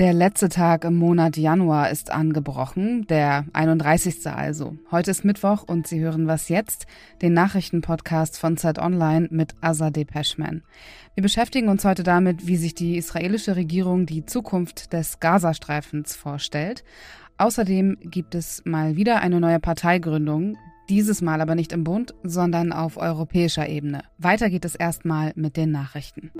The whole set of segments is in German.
Der letzte Tag im Monat Januar ist angebrochen, der 31. also. Heute ist Mittwoch und Sie hören Was jetzt, den Nachrichtenpodcast von Zeit Online mit Azadeh Peschman. Wir beschäftigen uns heute damit, wie sich die israelische Regierung die Zukunft des Gazastreifens vorstellt. Außerdem gibt es mal wieder eine neue Parteigründung, dieses Mal aber nicht im Bund, sondern auf europäischer Ebene. Weiter geht es erstmal mit den Nachrichten.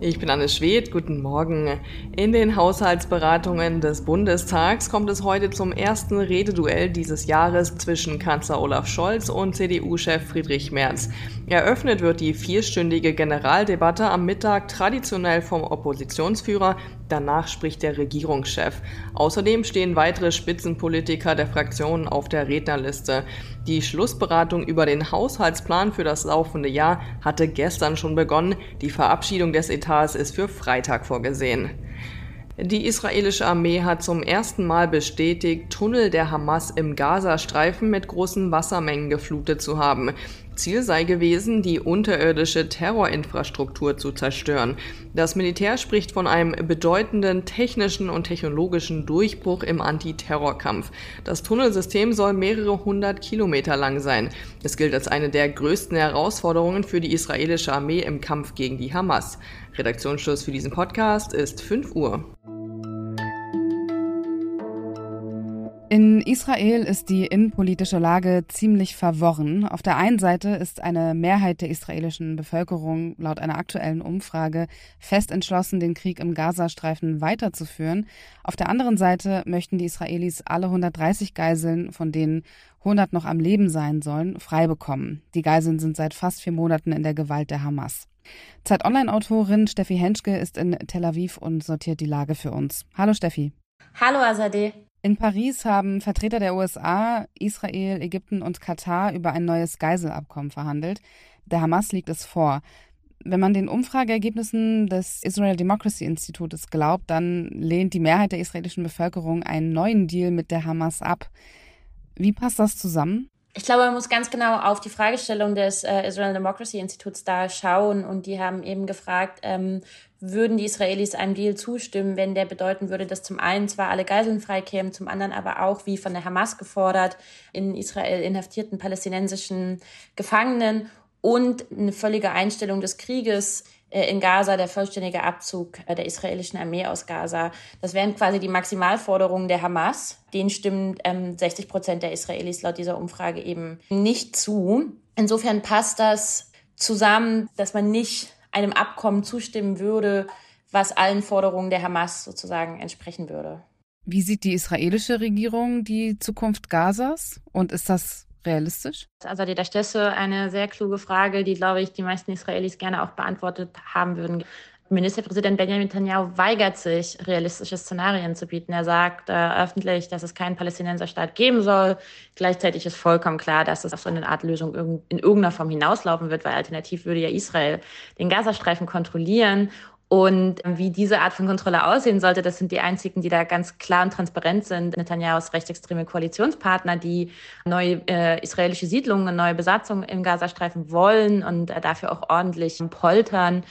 Ich bin Anne Schwedt, guten Morgen. In den Haushaltsberatungen des Bundestags kommt es heute zum ersten Rededuell dieses Jahres zwischen Kanzler Olaf Scholz und CDU-Chef Friedrich Merz. Eröffnet wird die vierstündige Generaldebatte am Mittag traditionell vom Oppositionsführer, danach spricht der Regierungschef. Außerdem stehen weitere Spitzenpolitiker der Fraktionen auf der Rednerliste. Die Schlussberatung über den Haushaltsplan für das laufende Jahr hatte gestern schon begonnen. Die Verabschiedung des Etats ist für Freitag vorgesehen. Die israelische Armee hat zum ersten Mal bestätigt, Tunnel der Hamas im Gazastreifen mit großen Wassermengen geflutet zu haben. Ziel sei gewesen, die unterirdische Terrorinfrastruktur zu zerstören. Das Militär spricht von einem bedeutenden technischen und technologischen Durchbruch im Antiterrorkampf. Das Tunnelsystem soll mehrere hundert Kilometer lang sein. Es gilt als eine der größten Herausforderungen für die israelische Armee im Kampf gegen die Hamas. Redaktionsschluss für diesen Podcast ist 5 Uhr. In Israel ist die innenpolitische Lage ziemlich verworren. Auf der einen Seite ist eine Mehrheit der israelischen Bevölkerung laut einer aktuellen Umfrage fest entschlossen, den Krieg im Gazastreifen weiterzuführen. Auf der anderen Seite möchten die Israelis alle 130 Geiseln, von denen 100 noch am Leben sein sollen, frei bekommen. Die Geiseln sind seit fast vier Monaten in der Gewalt der Hamas. Zeit Online-Autorin Steffi Henschke ist in Tel Aviv und sortiert die Lage für uns. Hallo Steffi. Hallo Azadeh. In Paris haben Vertreter der USA, Israel, Ägypten und Katar über ein neues Geiselabkommen verhandelt. Der Hamas liegt es vor. Wenn man den Umfrageergebnissen des Israel Democracy Institutes glaubt, dann lehnt die Mehrheit der israelischen Bevölkerung einen neuen Deal mit der Hamas ab. Wie passt das zusammen? Ich glaube, man muss ganz genau auf die Fragestellung des äh, Israel Democracy Instituts da schauen. Und die haben eben gefragt, ähm, würden die Israelis einem Deal zustimmen, wenn der bedeuten würde, dass zum einen zwar alle Geiseln freikämen, zum anderen aber auch, wie von der Hamas gefordert, in Israel inhaftierten palästinensischen Gefangenen und eine völlige Einstellung des Krieges in Gaza, der vollständige Abzug äh, der israelischen Armee aus Gaza. Das wären quasi die Maximalforderungen der Hamas. Den stimmen ähm, 60 Prozent der Israelis laut dieser Umfrage eben nicht zu. Insofern passt das zusammen, dass man nicht einem Abkommen zustimmen würde, was allen Forderungen der Hamas sozusagen entsprechen würde. Wie sieht die israelische Regierung die Zukunft Gazas? Und ist das realistisch? Also da stellst du eine sehr kluge Frage, die, glaube ich, die meisten Israelis gerne auch beantwortet haben würden. Ministerpräsident Benjamin Netanyahu weigert sich, realistische Szenarien zu bieten. Er sagt äh, öffentlich, dass es keinen Palästinenserstaat geben soll. Gleichzeitig ist vollkommen klar, dass es auf so eine Art Lösung in irgendeiner Form hinauslaufen wird, weil alternativ würde ja Israel den Gazastreifen kontrollieren und wie diese Art von Kontrolle aussehen sollte, das sind die einzigen, die da ganz klar und transparent sind. Netanyahus rechtsextreme Koalitionspartner, die neue äh, israelische Siedlungen, neue Besatzungen im Gazastreifen wollen und äh, dafür auch ordentlich poltern.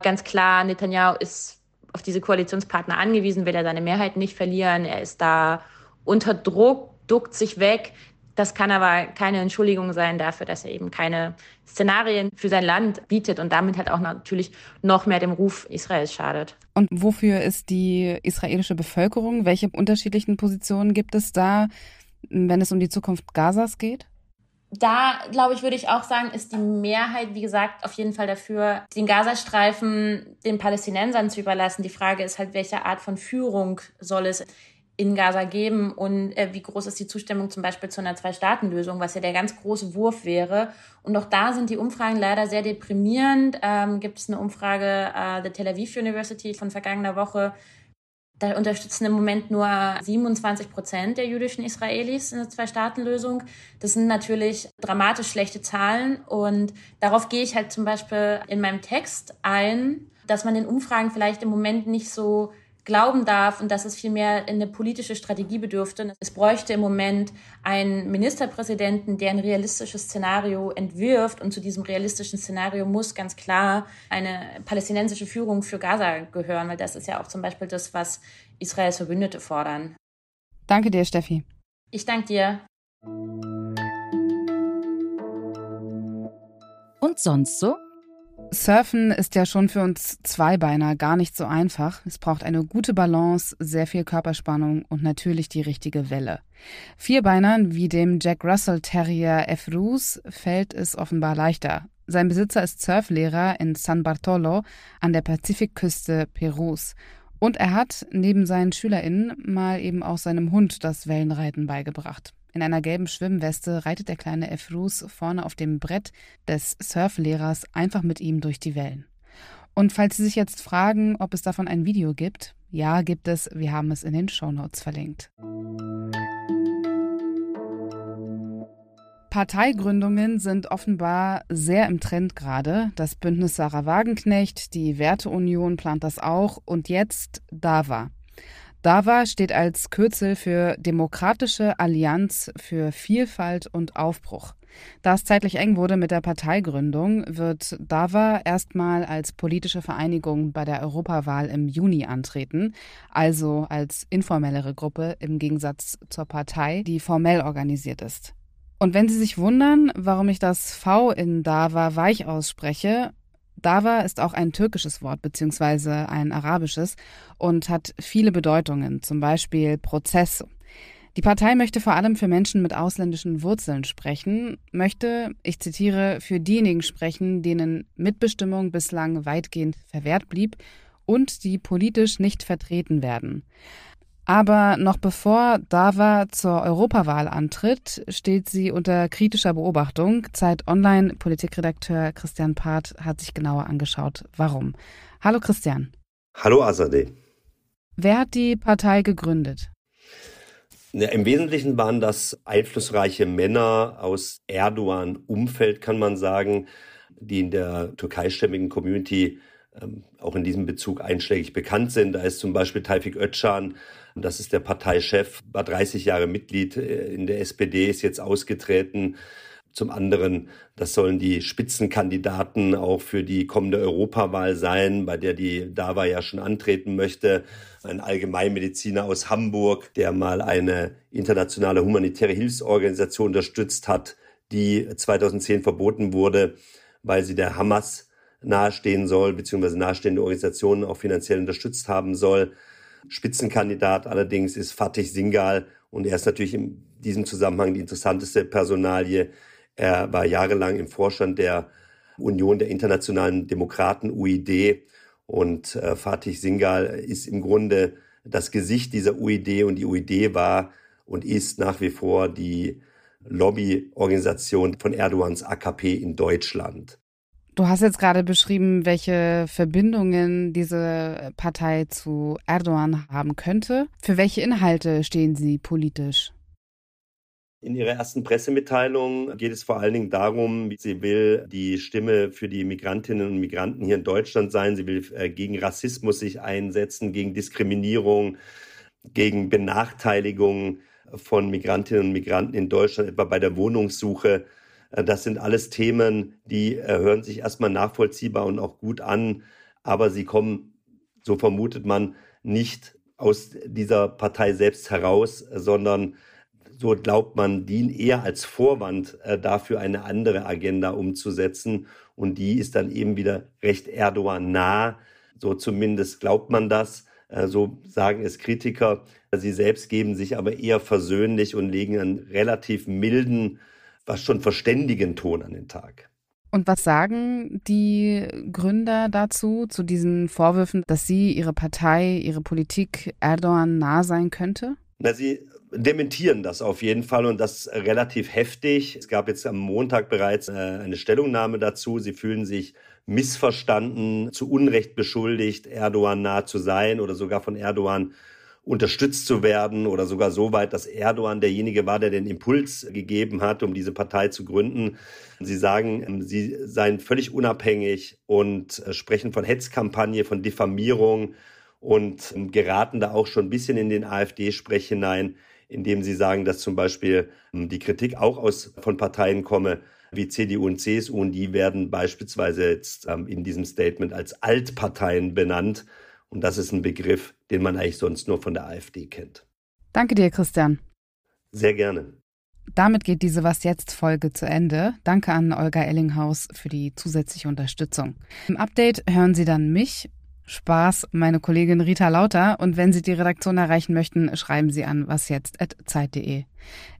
Ganz klar, Netanyahu ist auf diese Koalitionspartner angewiesen, will er seine Mehrheit nicht verlieren. Er ist da unter Druck, duckt sich weg. Das kann aber keine Entschuldigung sein dafür, dass er eben keine Szenarien für sein Land bietet und damit halt auch natürlich noch mehr dem Ruf Israels schadet. Und wofür ist die israelische Bevölkerung? Welche unterschiedlichen Positionen gibt es da, wenn es um die Zukunft Gazas geht? Da, glaube ich, würde ich auch sagen, ist die Mehrheit, wie gesagt, auf jeden Fall dafür, den Gazastreifen den Palästinensern zu überlassen. Die Frage ist halt, welche Art von Führung soll es in Gaza geben und äh, wie groß ist die Zustimmung zum Beispiel zu einer Zwei-Staaten-Lösung, was ja der ganz große Wurf wäre. Und auch da sind die Umfragen leider sehr deprimierend. Ähm, gibt es eine Umfrage äh, der Tel Aviv University von vergangener Woche, da unterstützen im Moment nur 27 Prozent der jüdischen Israelis eine Zwei-Staaten-Lösung. Das sind natürlich dramatisch schlechte Zahlen und darauf gehe ich halt zum Beispiel in meinem Text ein, dass man den Umfragen vielleicht im Moment nicht so glauben darf und dass es vielmehr eine politische Strategie bedürfte. Es bräuchte im Moment einen Ministerpräsidenten, der ein realistisches Szenario entwirft und zu diesem realistischen Szenario muss ganz klar eine palästinensische Führung für Gaza gehören, weil das ist ja auch zum Beispiel das, was Israels Verbündete fordern. Danke dir, Steffi. Ich danke dir. Und sonst so? Surfen ist ja schon für uns Zweibeiner gar nicht so einfach. Es braucht eine gute Balance, sehr viel Körperspannung und natürlich die richtige Welle. Vierbeinern wie dem Jack Russell Terrier. Roos fällt es offenbar leichter. Sein Besitzer ist Surflehrer in San Bartolo an der Pazifikküste Perus. Und er hat neben seinen SchülerInnen mal eben auch seinem Hund das Wellenreiten beigebracht. In einer gelben Schwimmweste reitet der kleine Efrus vorne auf dem Brett des Surflehrers einfach mit ihm durch die Wellen. Und falls Sie sich jetzt fragen, ob es davon ein Video gibt, ja, gibt es, wir haben es in den Shownotes verlinkt. Parteigründungen sind offenbar sehr im Trend gerade. Das Bündnis Sarah Wagenknecht, die Werteunion plant das auch und jetzt DAVA. DAVA steht als Kürzel für Demokratische Allianz für Vielfalt und Aufbruch. Da es zeitlich eng wurde mit der Parteigründung, wird DAVA erstmal als politische Vereinigung bei der Europawahl im Juni antreten, also als informellere Gruppe im Gegensatz zur Partei, die formell organisiert ist. Und wenn Sie sich wundern, warum ich das V in DAVA weich ausspreche, Dava ist auch ein türkisches Wort beziehungsweise ein arabisches und hat viele Bedeutungen, zum Beispiel Prozess. Die Partei möchte vor allem für Menschen mit ausländischen Wurzeln sprechen, möchte, ich zitiere, für diejenigen sprechen, denen Mitbestimmung bislang weitgehend verwehrt blieb und die politisch nicht vertreten werden. Aber noch bevor Dava zur Europawahl antritt, steht sie unter kritischer Beobachtung. Zeit Online Politikredakteur Christian Part hat sich genauer angeschaut, warum. Hallo Christian. Hallo Azadeh. Wer hat die Partei gegründet? Im Wesentlichen waren das einflussreiche Männer aus Erdogan-Umfeld, kann man sagen, die in der türkeistämmigen Community ähm, auch in diesem Bezug einschlägig bekannt sind. Da ist zum Beispiel Taifik Özcan, das ist der Parteichef, war 30 Jahre Mitglied äh, in der SPD, ist jetzt ausgetreten. Zum anderen, das sollen die Spitzenkandidaten auch für die kommende Europawahl sein, bei der die DAWA ja schon antreten möchte. Ein Allgemeinmediziner aus Hamburg, der mal eine internationale humanitäre Hilfsorganisation unterstützt hat, die 2010 verboten wurde, weil sie der Hamas nahestehen soll, beziehungsweise nahestehende Organisationen auch finanziell unterstützt haben soll. Spitzenkandidat allerdings ist Fatih Singal und er ist natürlich in diesem Zusammenhang die interessanteste Personalie. Er war jahrelang im Vorstand der Union der Internationalen Demokraten, UID, und äh, Fatih Singal ist im Grunde das Gesicht dieser UID und die UID war und ist nach wie vor die Lobbyorganisation von Erdogans AKP in Deutschland. Du hast jetzt gerade beschrieben, welche Verbindungen diese Partei zu Erdogan haben könnte. Für welche Inhalte stehen sie politisch? In ihrer ersten Pressemitteilung geht es vor allen Dingen darum, sie will die Stimme für die Migrantinnen und Migranten hier in Deutschland sein. Sie will äh, gegen Rassismus sich einsetzen, gegen Diskriminierung, gegen Benachteiligung von Migrantinnen und Migranten in Deutschland, etwa bei der Wohnungssuche. Äh, das sind alles Themen, die äh, hören sich erstmal nachvollziehbar und auch gut an, aber sie kommen, so vermutet man, nicht aus dieser Partei selbst heraus, sondern so glaubt man, dienen eher als Vorwand äh, dafür, eine andere Agenda umzusetzen. Und die ist dann eben wieder recht Erdogan nah. So zumindest glaubt man das. So sagen es Kritiker. Sie selbst geben sich aber eher versöhnlich und legen einen relativ milden fast schon verständigen Ton an den Tag. Und was sagen die Gründer dazu, zu diesen Vorwürfen, dass sie, ihre Partei, ihre Politik Erdogan nah sein könnte? Na, sie dementieren das auf jeden Fall und das relativ heftig. Es gab jetzt am Montag bereits äh, eine Stellungnahme dazu. Sie fühlen sich missverstanden, zu Unrecht beschuldigt, Erdogan nah zu sein oder sogar von Erdogan unterstützt zu werden oder sogar so weit, dass Erdogan derjenige war, der den Impuls gegeben hat, um diese Partei zu gründen. Sie sagen, ähm, sie seien völlig unabhängig und äh, sprechen von Hetzkampagne, von Diffamierung und ähm, geraten da auch schon ein bisschen in den AfD-Sprech hinein, indem sie sagen, dass zum Beispiel ähm, die Kritik auch aus, von Parteien komme, wie CDU und CSU, und die werden beispielsweise jetzt in diesem Statement als Altparteien benannt. Und das ist ein Begriff, den man eigentlich sonst nur von der AfD kennt. Danke dir, Christian. Sehr gerne. Damit geht diese Was jetzt Folge zu Ende. Danke an Olga Ellinghaus für die zusätzliche Unterstützung. Im Update hören Sie dann mich Spaß, meine Kollegin Rita Lauter. Und wenn Sie die Redaktion erreichen möchten, schreiben Sie an wasjetzt.zeit.de.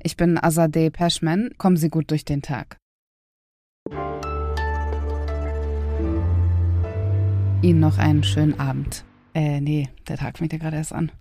Ich bin Azadeh Peschman. Kommen Sie gut durch den Tag. Ihnen noch einen schönen Abend. Äh, nee, der Tag fängt ja gerade erst an.